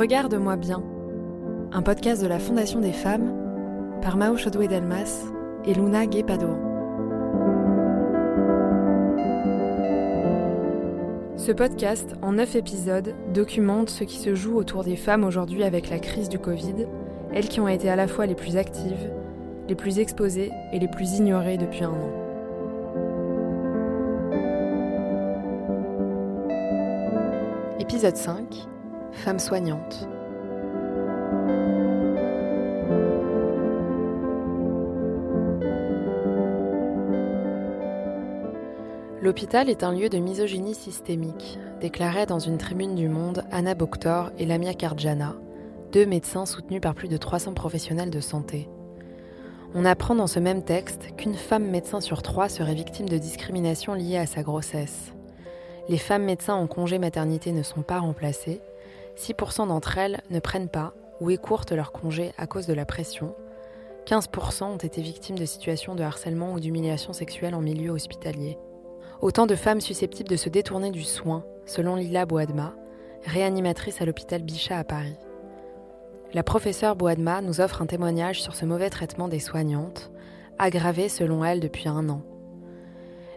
Regarde-moi bien, un podcast de la Fondation des femmes par Mao Chodoué Delmas et Luna Guépado. Ce podcast, en neuf épisodes, documente ce qui se joue autour des femmes aujourd'hui avec la crise du Covid, elles qui ont été à la fois les plus actives, les plus exposées et les plus ignorées depuis un an. Épisode 5 Femme soignante. L'hôpital est un lieu de misogynie systémique, déclarait dans une tribune du Monde Anna Boktor et Lamia Kardjana, deux médecins soutenus par plus de 300 professionnels de santé. On apprend dans ce même texte qu'une femme médecin sur trois serait victime de discrimination liée à sa grossesse. Les femmes médecins en congé maternité ne sont pas remplacées, 6% d'entre elles ne prennent pas ou écourtent leur congé à cause de la pression. 15% ont été victimes de situations de harcèlement ou d'humiliation sexuelle en milieu hospitalier. Autant de femmes susceptibles de se détourner du soin, selon Lila Boadma, réanimatrice à l'hôpital Bichat à Paris. La professeure Boadma nous offre un témoignage sur ce mauvais traitement des soignantes, aggravé selon elle depuis un an.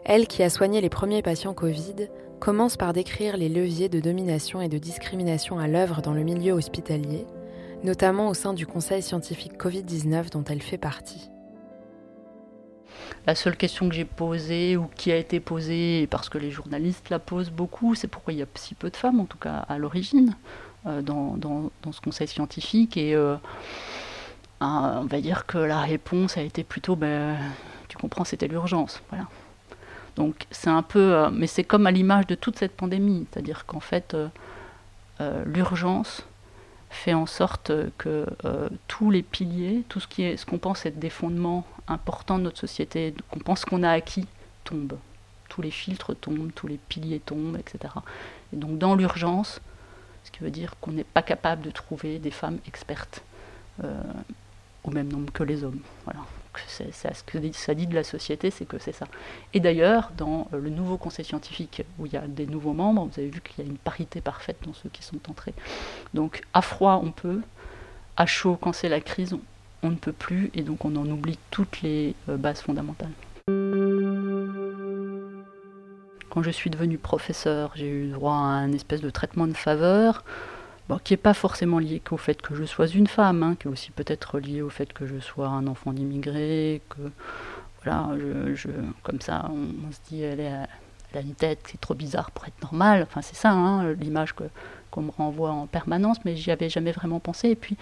Elle qui a soigné les premiers patients Covid commence par décrire les leviers de domination et de discrimination à l'œuvre dans le milieu hospitalier, notamment au sein du Conseil scientifique Covid-19 dont elle fait partie. La seule question que j'ai posée ou qui a été posée, parce que les journalistes la posent beaucoup, c'est pourquoi il y a si peu de femmes, en tout cas à l'origine, euh, dans, ce conseil scientifique. Et euh, on va dire que la réponse a été plutôt, ben, tu comprends, c'était l'urgence. Voilà. Donc c'est un peu, euh, mais c'est comme à l'image de toute cette pandémie, c'est-à-dire qu'en fait, euh, euh, l'urgence fait en sorte que tous les piliers, tout ce qui est, ce qu'on pense être des fondements importants de notre société, qu'on pense qu'on a acquis, tombent. Tous les filtres tombent, tous les piliers tombent, etc. Et donc dans l'urgence, ce qui veut dire qu'on n'est pas capable de trouver des femmes expertes au même nombre que les hommes. Voilà c'est ce que ça dit de la société, c'est que c'est ça. Et d'ailleurs, dans euh, le nouveau conseil scientifique où il y a des nouveaux membres, vous avez vu qu'il y a une parité parfaite dans ceux qui sont entrés. Donc à froid, on peut, à chaud, quand c'est la crise, on, ne peut plus, et donc on en oublie toutes les euh, bases fondamentales. Quand je suis devenue professeur, j'ai eu droit à un espèce de traitement de faveur qui n'est pas forcément lié qu'au fait que je sois une femme, hein, qui est aussi peut-être lié au fait que je sois un enfant d'immigré, que voilà, je, comme ça, on, se dit elle, est, a une tête, c'est trop bizarre pour être normal. Enfin, c'est ça, hein, l'image que qu'on me renvoie en permanence, mais j'y avais jamais vraiment pensé. Et puis,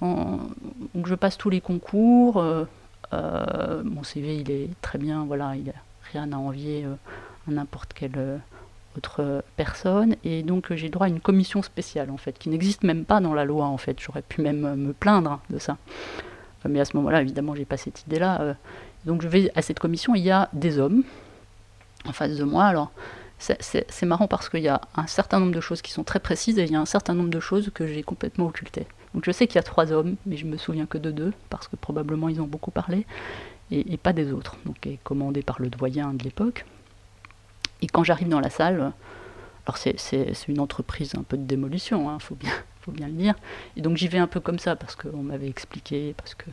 donc je passe tous les concours. Euh, euh, mon CV, il est très bien, voilà, il a rien à envier euh, à n'importe quel autre personne. Et donc j'ai droit à une commission spéciale, en fait, qui n'existe même pas dans la loi, en fait. J'aurais pu même me plaindre de ça. Mais à ce moment-là, évidemment, j'ai pas cette idée-là. Euh. Donc je vais à cette commission, il y a des hommes en face de moi. Alors c'est marrant parce qu'il y a un certain nombre de choses qui sont très précises et il y a un certain nombre de choses que j'ai complètement occultées. Donc je sais qu'il y a trois hommes, mais je me souviens que de deux, parce que probablement ils ont beaucoup parlé, et, pas des autres. Donc est commandé par le doyen de l'époque. Et quand j'arrive dans la salle, alors c'est une entreprise un peu de démolition, il hein, faut, bien, faut bien le dire. Et donc j'y vais un peu comme ça, parce qu'on m'avait expliqué, parce que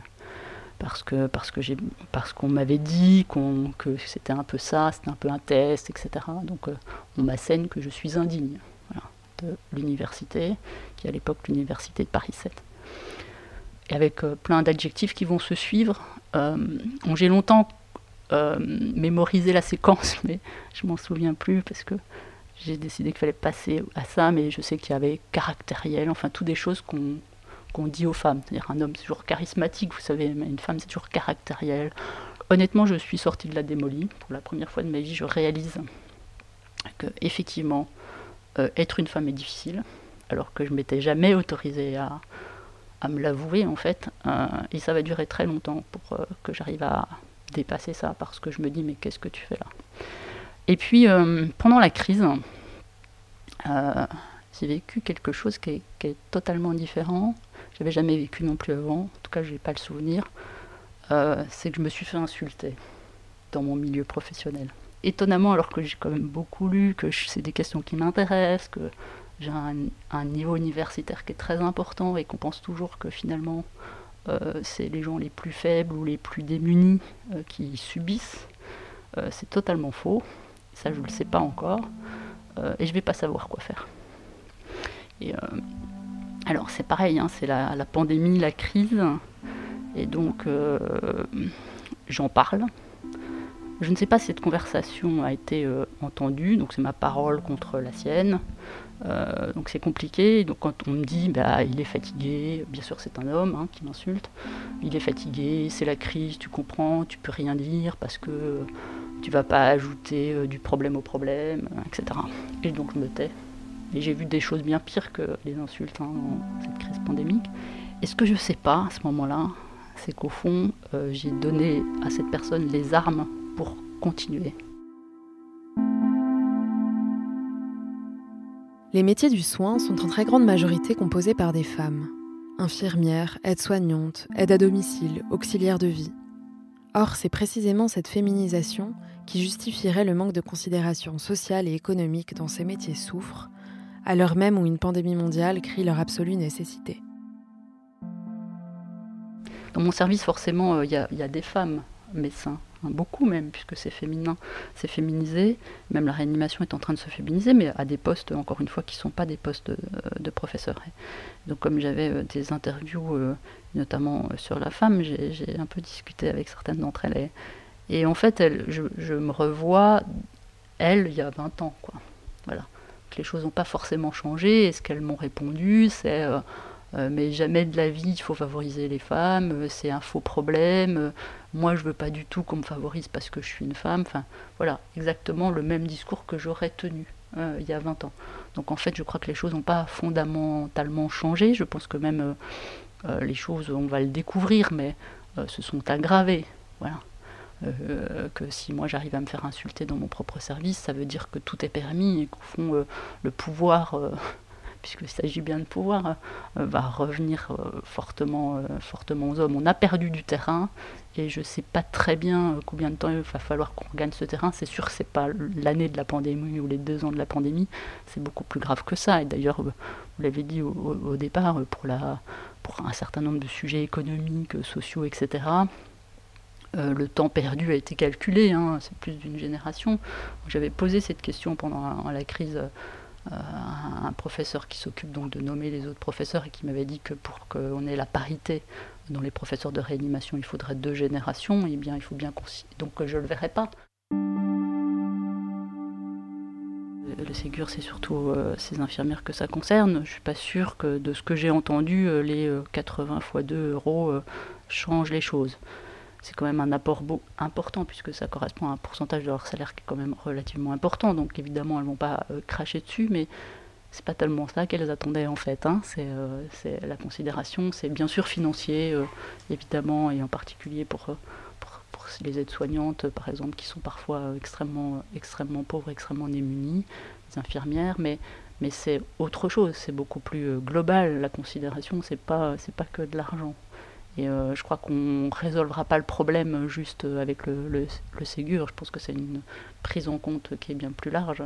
parce que parce que j'ai parce qu'on m'avait dit qu'on que c'était un peu ça, c'était un peu un test, etc. Donc euh, on m'assène que je suis indigne de l'université, qui est à l'époque l'université de Paris 7. Et avec euh, plein d'adjectifs qui vont se suivre. Euh, j'ai longtemps euh, mémoriser la séquence, mais je m'en souviens plus parce que j'ai décidé qu'il fallait passer à ça, mais je sais qu'il y avait caractériel, enfin, toutes des choses qu'on dit aux femmes. C'est-à-dire un homme, c'est toujours charismatique, vous savez, mais une femme, c'est toujours caractériel. Honnêtement, je suis sortie de la démolie. Pour la première fois de ma vie, je réalise que, effectivement, euh, être une femme est difficile, alors que je m'étais jamais autorisée à, me l'avouer, en fait. Euh, et ça va durer très longtemps pour que j'arrive à dépasser ça parce que je me dis mais qu'est-ce que tu fais là? Et puis euh, pendant la crise, euh, j'ai vécu quelque chose qui est, totalement différent. J'avais jamais vécu non plus avant, en tout cas je n'ai pas le souvenir. Euh, c'est que je me suis fait insulter dans mon milieu professionnel. Étonnamment, alors que j'ai quand même beaucoup lu, que c'est des questions qui m'intéressent, que j'ai un, niveau universitaire qui est très important et qu'on pense toujours que finalement c'est les gens les plus faibles ou les plus démunis qui subissent. c'est totalement faux. Ça, je ne le sais pas encore. et je ne vais pas savoir quoi faire. Alors c'est pareil, hein, c'est la, pandémie, la crise. Et donc j'en parle. Je ne sais pas si cette conversation a été euh, entendue, donc c'est ma parole contre la sienne. Euh, donc c'est compliqué. Donc quand on me dit bah, il est fatigué, bien sûr c'est un homme hein, qui m'insulte, il est fatigué, c'est la crise, tu comprends, tu peux rien dire parce que tu vas pas ajouter euh, du problème au problème, etc. Et donc je me tais. Et j'ai vu des choses bien pires que les insultes hein, dans cette crise pandémique. Et ce que je sais pas à ce moment-là, c'est qu'au fond, j'ai donné à cette personne les armes pour continuer. Les métiers du soin sont en très grande majorité composés par des femmes. Infirmières, aides-soignantes, aides à domicile, auxiliaires de vie. Or, c'est précisément cette féminisation qui justifierait le manque de considération sociale et économique dont ces métiers souffrent, à l'heure même où une pandémie mondiale crie leur absolue nécessité. Dans mon service, forcément, euh, il y, a des femmes médecins beaucoup même, puisque c'est féminin, c'est féminisé. Même la réanimation est en train de se féminiser, mais à des postes, encore une fois, qui ne sont pas des postes de, professeurs. donc, comme j'avais euh, des interviews, euh, notamment euh, sur la femme, j'ai un peu discuté avec certaines d'entre elles. Et, en fait, je, me revois, elle, il y a 20 ans. Voilà. les choses n'ont pas forcément changé. Et ce qu'elles m'ont répondu, c'est. Euh, mais jamais de la vie il faut favoriser les femmes, euh, c'est un faux problème, euh, moi je veux pas du tout qu'on me favorise parce que je suis une femme, enfin voilà, exactement le même discours que j'aurais tenu il y a 20 ans. Donc en fait je crois que les choses n'ont pas fondamentalement changé, je pense que même les choses, on va le découvrir, mais se sont aggravées. Voilà. que si moi j'arrive à me faire insulter dans mon propre service, ça veut dire que tout est permis et qu'au fond le pouvoir puisqu'il s'agit bien de pouvoir, euh, va revenir euh, fortement, euh, fortement aux hommes. On a perdu du terrain et je ne sais pas très bien combien de temps il va falloir qu'on gagne ce terrain. C'est sûr que ce n'est pas l'année de la pandémie ou les deux ans de la pandémie, c'est beaucoup plus grave que ça. Et d'ailleurs, vous l'avez dit au, départ, pour, la, pour un certain nombre de sujets économiques, sociaux, etc., le temps perdu a été calculé, hein, c'est plus d'une génération. J'avais posé cette question pendant la crise un professeur qui s'occupe donc de nommer les autres professeurs et qui m'avait dit que pour qu'on ait la parité dans les professeurs de réanimation, il faudrait deux générations, et eh bien il faut bien donc je le verrai pas. Le Ségur, c'est surtout euh, ces infirmières que ça concerne. Je suis pas sûre que de ce que j'ai entendu, euh, les 80 fois 2 euros changent les choses c'est quand même un apport beau, important puisque ça correspond à un pourcentage de leur salaire qui est quand même relativement important. Donc évidemment, elles vont pas euh, cracher dessus, mais c'est pas tellement ça qu'elles attendaient en fait. Hein. Euh, c'est, la considération, c'est bien sûr financier, euh, évidemment, et en particulier pour, les aides-soignantes, par exemple, qui sont parfois extrêmement, extrêmement pauvres, extrêmement démunies, les infirmières, mais mais c'est autre chose, c'est beaucoup plus global. La considération, c'est pas, c'est pas que de l'argent. Et euh, je crois qu'on ne résolvera pas le problème juste avec le, le, Ségur. Je pense que c'est une prise en compte qui est bien plus large.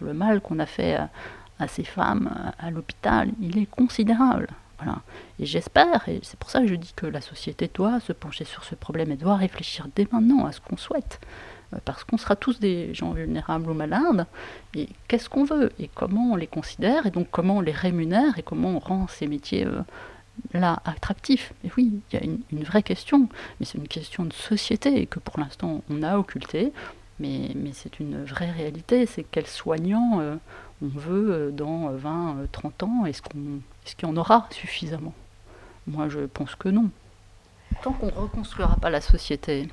Le mal qu'on a fait à, ces femmes à, l'hôpital, il est considérable. Voilà. Et j'espère, et c'est pour ça que je dis que la société doit se pencher sur ce problème et doit réfléchir dès maintenant à ce qu'on souhaite. Euh, parce qu'on sera tous des gens vulnérables ou malades. Et qu'est-ce qu'on veut? Et comment on les considère? Et donc comment on les rémunère? Et comment on rend ces métiers euh, là attractif. Et oui, il y a une, vraie question, mais c'est une question de société que pour l'instant on a occultée, mais, mais c'est une vraie réalité, c'est quels soignants euh, on veut euh, dans 20, 30 euh, ans, est-ce qu'on est-ce qu'il y en aura suffisamment? Moi je pense que non. Tant qu'on ne reconstruira pas la société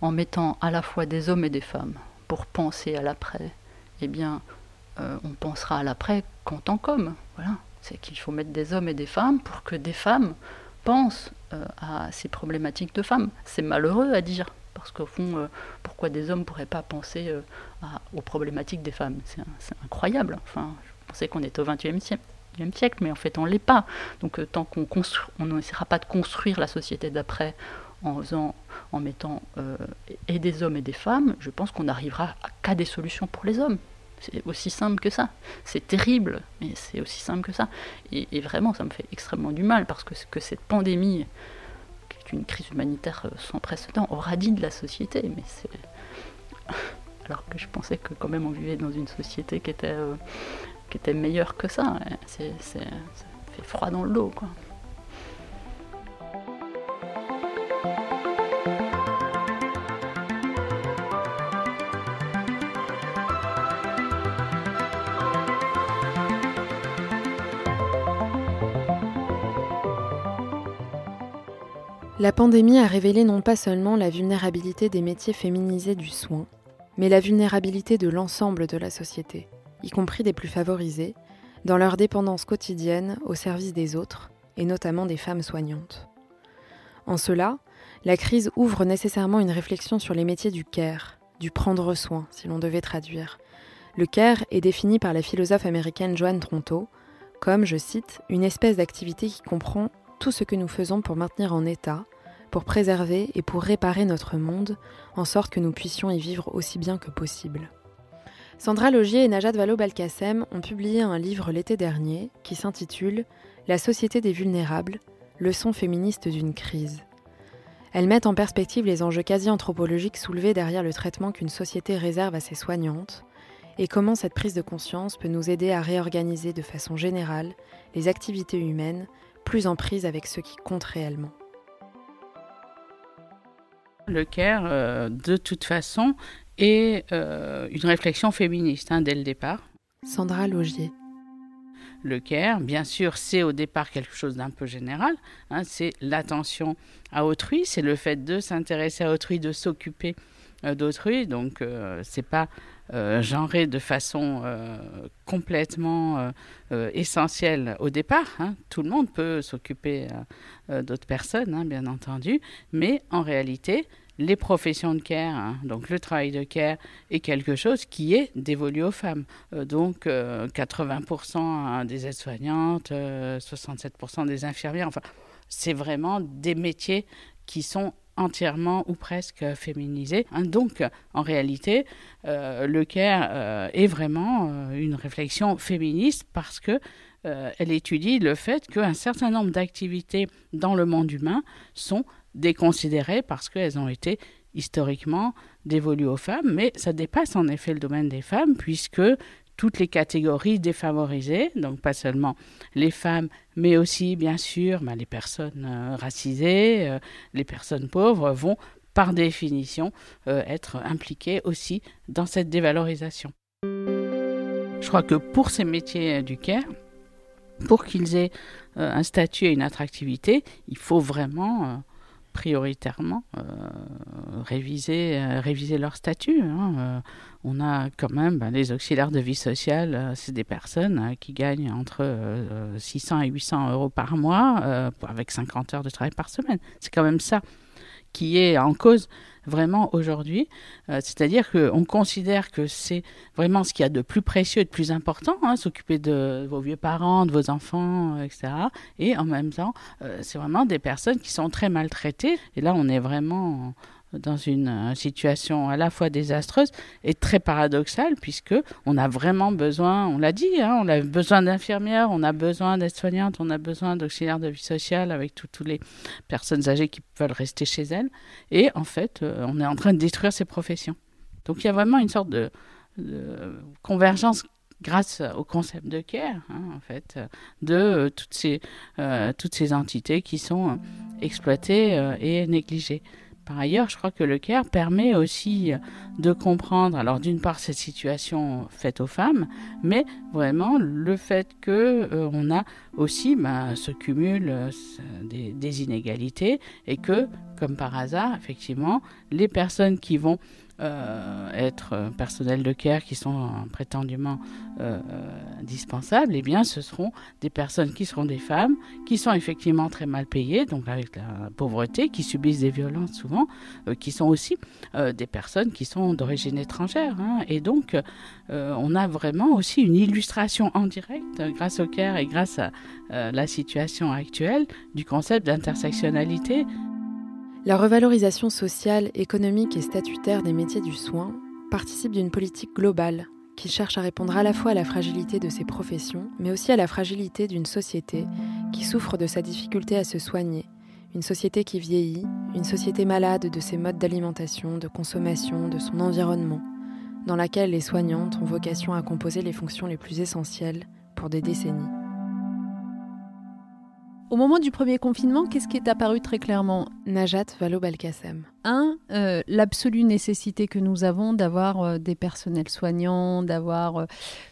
en mettant à la fois des hommes et des femmes pour penser à l'après, eh bien on pensera à l'après qu'en tant qu'homme. Voilà. C'est qu'il faut mettre des hommes et des femmes pour que des femmes pensent euh, à ces problématiques de femmes. C'est malheureux à dire, parce qu'au fond, euh, pourquoi des hommes ne pourraient pas penser euh, aux problématiques des femmes? C'est incroyable. Enfin, je pensais qu'on était au XXe siècle mais en fait on ne l'est pas. Donc tant qu'on on n'essaiera pas de construire la société d'après en en mettant et des hommes et des femmes, je pense qu'on n'arrivera qu'à des solutions pour les hommes. C'est aussi simple que ça. C'est terrible, mais c'est aussi simple que ça. Et, vraiment, ça me fait extrêmement du mal parce que, cette pandémie, qui est une crise humanitaire euh, sans précédent, aura dit de la société. Mais c'est. Alors que je pensais que quand même on vivait dans une société qui était, euh, qui était meilleure que ça. C'est, ça fait froid dans le dos, quoi. La pandémie a révélé non pas seulement la vulnérabilité des métiers féminisés du soin, mais la vulnérabilité de l'ensemble de la société, y compris des plus favorisés, dans leur dépendance quotidienne au service des autres, et notamment des femmes soignantes. En cela, la crise ouvre nécessairement une réflexion sur les métiers du care, du prendre soin, si l'on devait traduire. Le care est défini par la philosophe américaine Joanne Tronto comme, je cite, une espèce d'activité qui comprend tout ce que nous faisons pour maintenir en état, pour préserver et pour réparer notre monde, en sorte que nous puissions y vivre aussi bien que possible. Sandra Logier et Najat Vallaud-Belkacem ont publié un livre l'été dernier qui s'intitule La société des vulnérables, leçon féministe d'une crise. Elles mettent en perspective les enjeux quasi-anthropologiques soulevés derrière le traitement qu'une société réserve à ses soignantes et comment cette prise de conscience peut nous aider à réorganiser de façon générale les activités humaines plus en prise avec ce qui compte réellement. Le CARE, euh, de toute façon, est euh, une réflexion féministe hein, dès le départ. Sandra Logier. Le CARE, bien sûr, c'est au départ quelque chose d'un peu général. Hein, c'est l'attention à autrui, c'est le fait de s'intéresser à autrui, de s'occuper d'autrui. Donc, c'est pas euh, genré de façon euh, complètement euh, essentielle au départ. Hein. Tout le monde peut s'occuper d'autres personnes, hein, bien entendu, mais en réalité, les professions de care, hein, donc le travail de care, est quelque chose qui est dévolu aux femmes. donc 80% des aides-soignantes, 67% des infirmières, enfin, c'est vraiment des métiers qui sont entièrement ou presque féminisé. Hein. Donc, en réalité, euh, le CARE euh, est vraiment euh, une réflexion féministe parce que elle étudie le fait qu'un certain nombre d'activités dans le monde humain sont déconsidérées parce qu'elles ont été historiquement dévolues aux femmes, mais ça dépasse en effet le domaine des femmes puisque toutes les catégories défavorisées, donc pas seulement les femmes, mais aussi bien sûr bah, les personnes euh, racisées, euh, les personnes pauvres vont par définition euh, être impliquées aussi dans cette dévalorisation. Je crois que pour ces métiers du care, pour qu'ils aient un statut et une attractivité, il faut vraiment prioritairement euh, réviser, euh, réviser leur statut. Hein. Euh, on a quand même ben, les auxiliaires de vie sociale, c'est des personnes qui gagnent entre 600 et 800 euros par mois avec 50 heures de travail par semaine. C'est quand même ça qui est en cause vraiment aujourd'hui. Euh, c'est-à-dire qu'on considère que c'est vraiment ce qu'il y a de plus précieux et de plus important, hein, s'occuper de vos vieux parents, de vos enfants, euh, etc. Et en même temps, euh, c'est vraiment des personnes qui sont très maltraitées. Et là, on est vraiment dans une euh, situation à la fois désastreuse et très paradoxale puisque on a vraiment besoin, on l'a dit, hein, on a besoin d'infirmières, on a besoin d'aides-soignantes, on a besoin d'auxiliaires de vie sociale avec toutes les personnes âgées qui veulent rester chez elles et en fait euh, on est en train de détruire ces professions. Donc il y a vraiment une sorte de, convergence grâce au concept de care, hein, en fait, de euh, toutes ces entités qui sont exploitées et négligées. Par ailleurs, je crois que le CARE permet aussi de comprendre, alors d'une part cette situation faite aux femmes, mais vraiment le fait que euh, on a aussi ben, ce cumul euh, des, inégalités et que, comme par hasard, effectivement, les personnes qui vont euh, être euh, personnel de care qui sont prétendument euh, indispensables, eh bien, ce seront des personnes qui seront des femmes, qui sont effectivement très mal payées, donc avec la pauvreté, qui subissent des violences souvent, qui sont aussi des personnes qui sont d'origine étrangère. Hein. et donc, on a vraiment aussi une illustration en direct, grâce au care et grâce à la situation actuelle, du concept d'intersectionnalité. La revalorisation sociale, économique et statutaire des métiers du soin participe d'une politique globale qui cherche à répondre à la fois à la fragilité de ces professions, mais aussi à la fragilité d'une société qui souffre de sa difficulté à se soigner, une société qui vieillit, une société malade de ses modes d'alimentation, de consommation, de son environnement, dans laquelle les soignantes ont vocation à composer les fonctions les plus essentielles pour des décennies. Au moment du premier confinement, qu'est-ce qui est apparu très clairement Najat Vallaud-Belkacem. Un, euh, l'absolue nécessité que nous avons d'avoir euh, des personnels soignants, d'avoir euh,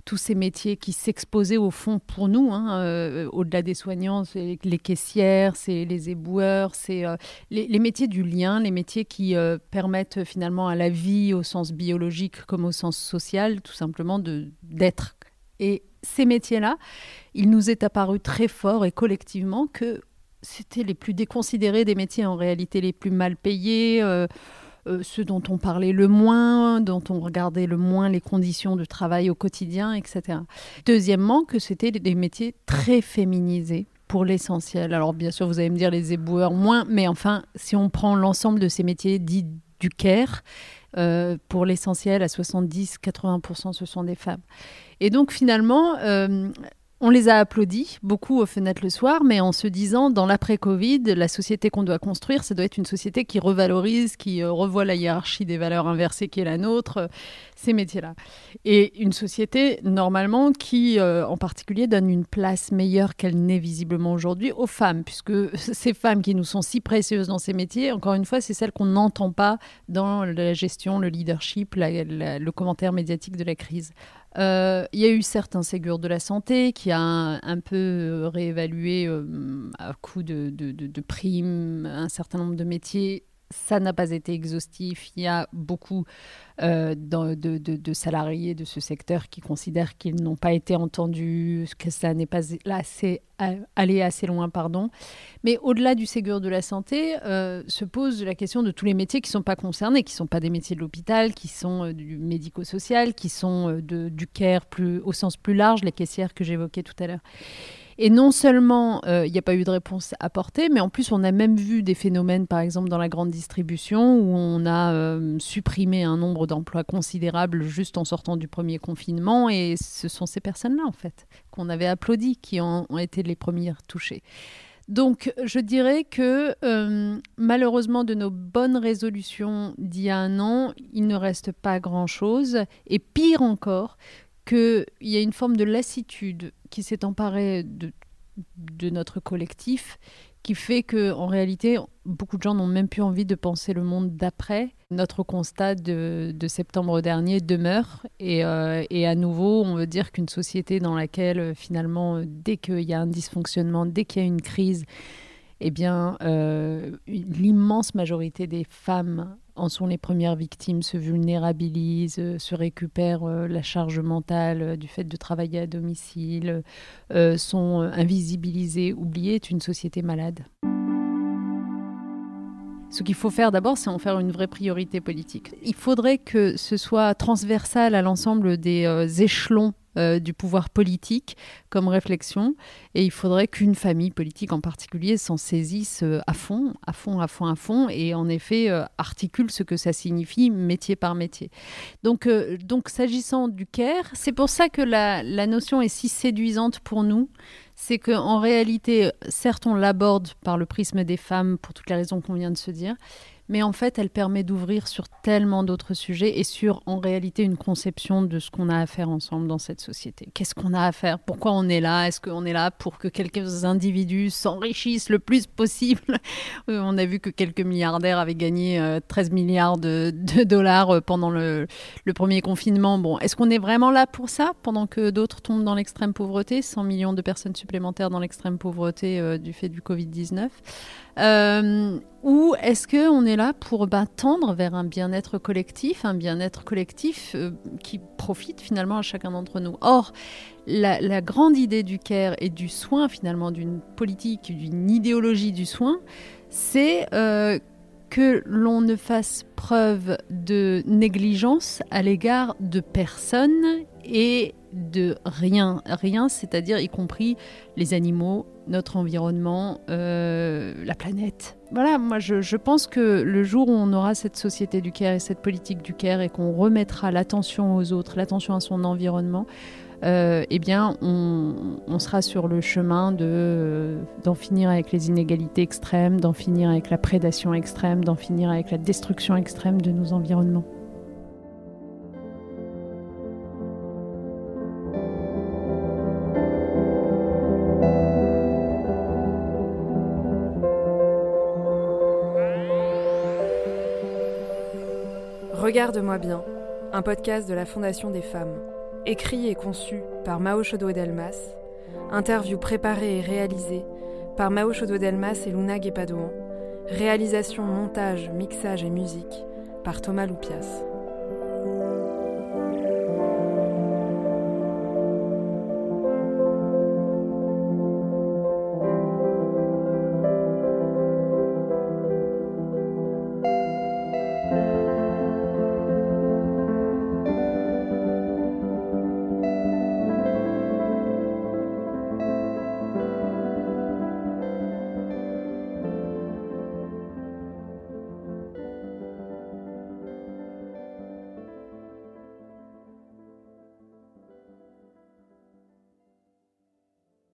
tous ces métiers qui s'exposaient au fond pour nous, hein, au-delà des soignants, c'est les caissières, c'est les éboueurs, c'est les, les, métiers du lien, les métiers qui permettent finalement à la vie au sens biologique comme au sens social, tout simplement d'être. Et ces métiers-là, il nous est apparu très fort et collectivement que c'était les plus déconsidérés des métiers, en réalité les plus mal payés, euh, euh, ceux dont on parlait le moins, dont on regardait le moins les conditions de travail au quotidien, etc. Deuxièmement, que c'était des métiers très féminisés pour l'essentiel. Alors bien sûr, vous allez me dire les éboueurs moins, mais enfin, si on prend l'ensemble de ces métiers dits du care, euh, pour l'essentiel, à 70-80%, ce sont des femmes. Et donc finalement, euh, on les a applaudis beaucoup aux fenêtres le soir, mais en se disant, dans l'après-Covid, la société qu'on doit construire, ça doit être une société qui revalorise, qui euh, revoit la hiérarchie des valeurs inversées qui est la nôtre, euh, ces métiers-là. Et une société, normalement, qui, en particulier, donne une place meilleure qu'elle n'est visiblement aujourd'hui aux femmes, puisque ces femmes qui nous sont si précieuses dans ces métiers, encore une fois, c'est celles qu'on n'entend pas dans la gestion, le leadership, le commentaire médiatique de la crise. Euh, il y a eu certains Ségur de la santé qui a un, peu réévalué euh, à coup de, primes un certain nombre de métiers ça n'a pas été exhaustif. Il y a beaucoup euh, de, salariés de ce secteur qui considèrent qu'ils n'ont pas été entendus, que ça n'est pas allé assez loin. pardon. Mais au-delà du Ségur de la santé, euh, se pose la question de tous les métiers qui ne sont pas concernés, qui ne sont pas des métiers de l'hôpital, qui sont euh, du médico-social, qui sont du care plus, au sens plus large, les caissières que j'évoquais tout à l'heure. Et non seulement euh, il n'y a pas eu de réponse apportée, mais en plus on a même vu des phénomènes, par exemple dans la grande distribution, où on a euh, supprimé un nombre d'emplois considérable juste en sortant du premier confinement. Et ce sont ces personnes-là, en fait, qu'on avait applaudi, qui ont, été les premières touchées. Donc, je dirais que euh, malheureusement, de nos bonnes résolutions d'il y a un an, il ne reste pas grand-chose. Et pire encore, qu'il y a une forme de lassitude qui s'est emparée de, notre collectif, qui fait que en réalité, beaucoup de gens n'ont même plus envie de penser le monde d'après. Notre constat de, septembre dernier demeure, et, euh, et, à nouveau, on veut dire qu'une société dans laquelle finalement, dès qu'il y a un dysfonctionnement, dès qu'il y a une crise, eh bien, euh, l'immense majorité des femmes en sont les premières victimes, se vulnérabilisent, euh, se récupèrent euh, la charge mentale du fait de travailler à domicile, sont invisibilisées, oubliées, est une société malade. Ce qu'il faut faire d'abord, c'est en faire une vraie priorité politique. Il faudrait que ce soit transversal à l'ensemble des échelons euh, du pouvoir politique comme réflexion. Et il faudrait qu'une famille politique en particulier s'en saisisse euh, à fond, à fond, à fond, à fond, et en effet euh, articule ce que ça signifie métier par métier. Donc, donc s'agissant du CARE, c'est pour ça que la, la notion est si séduisante pour nous c'est qu'en réalité, certes, on l'aborde par le prisme des femmes pour toutes les raisons qu'on vient de se dire, mais en fait, elle permet d'ouvrir sur tellement d'autres sujets et sur, en réalité, une conception de ce qu'on a à faire ensemble dans cette société. Qu'est-ce qu'on a à faire? Pourquoi on est là? Est-ce qu'on est là pour que quelques individus s'enrichissent le plus possible? On a vu que quelques milliardaires avaient gagné 13 euh, milliards de, dollars euh, pendant le, premier confinement. Bon, est-ce qu'on est vraiment là pour ça pendant que d'autres tombent dans l'extrême pauvreté? 100 millions de personnes supplémentaires dans l'extrême pauvreté euh, du fait du Covid-19 euh, ou est-ce qu'on est là pour bah, tendre vers un bien-être collectif, un bien-être collectif euh, qui profite finalement à chacun d'entre nous? Or, la, grande idée du care et du soin, finalement, d'une politique, d'une idéologie du soin, c'est euh, que l'on ne fasse preuve de négligence à l'égard de personnes et de rien, rien, c'est-à-dire y compris les animaux, notre environnement, euh, la planète. Voilà, moi je, pense que le jour où on aura cette société du care et cette politique du care et qu'on remettra l'attention aux autres, l'attention à son environnement, euh, eh bien, on, on, sera sur le chemin de, d'en finir avec les inégalités extrêmes, d'en finir avec la prédation extrême, d'en finir avec la destruction extrême de nos environnements. Regarde-moi bien, un podcast de la Fondation des femmes, écrit et conçu par Mao Chodo Delmas, interview préparée et réalisée par Mao Chodo Delmas et Luna Guépadouan, réalisation, montage, mixage et musique par Thomas Loupias.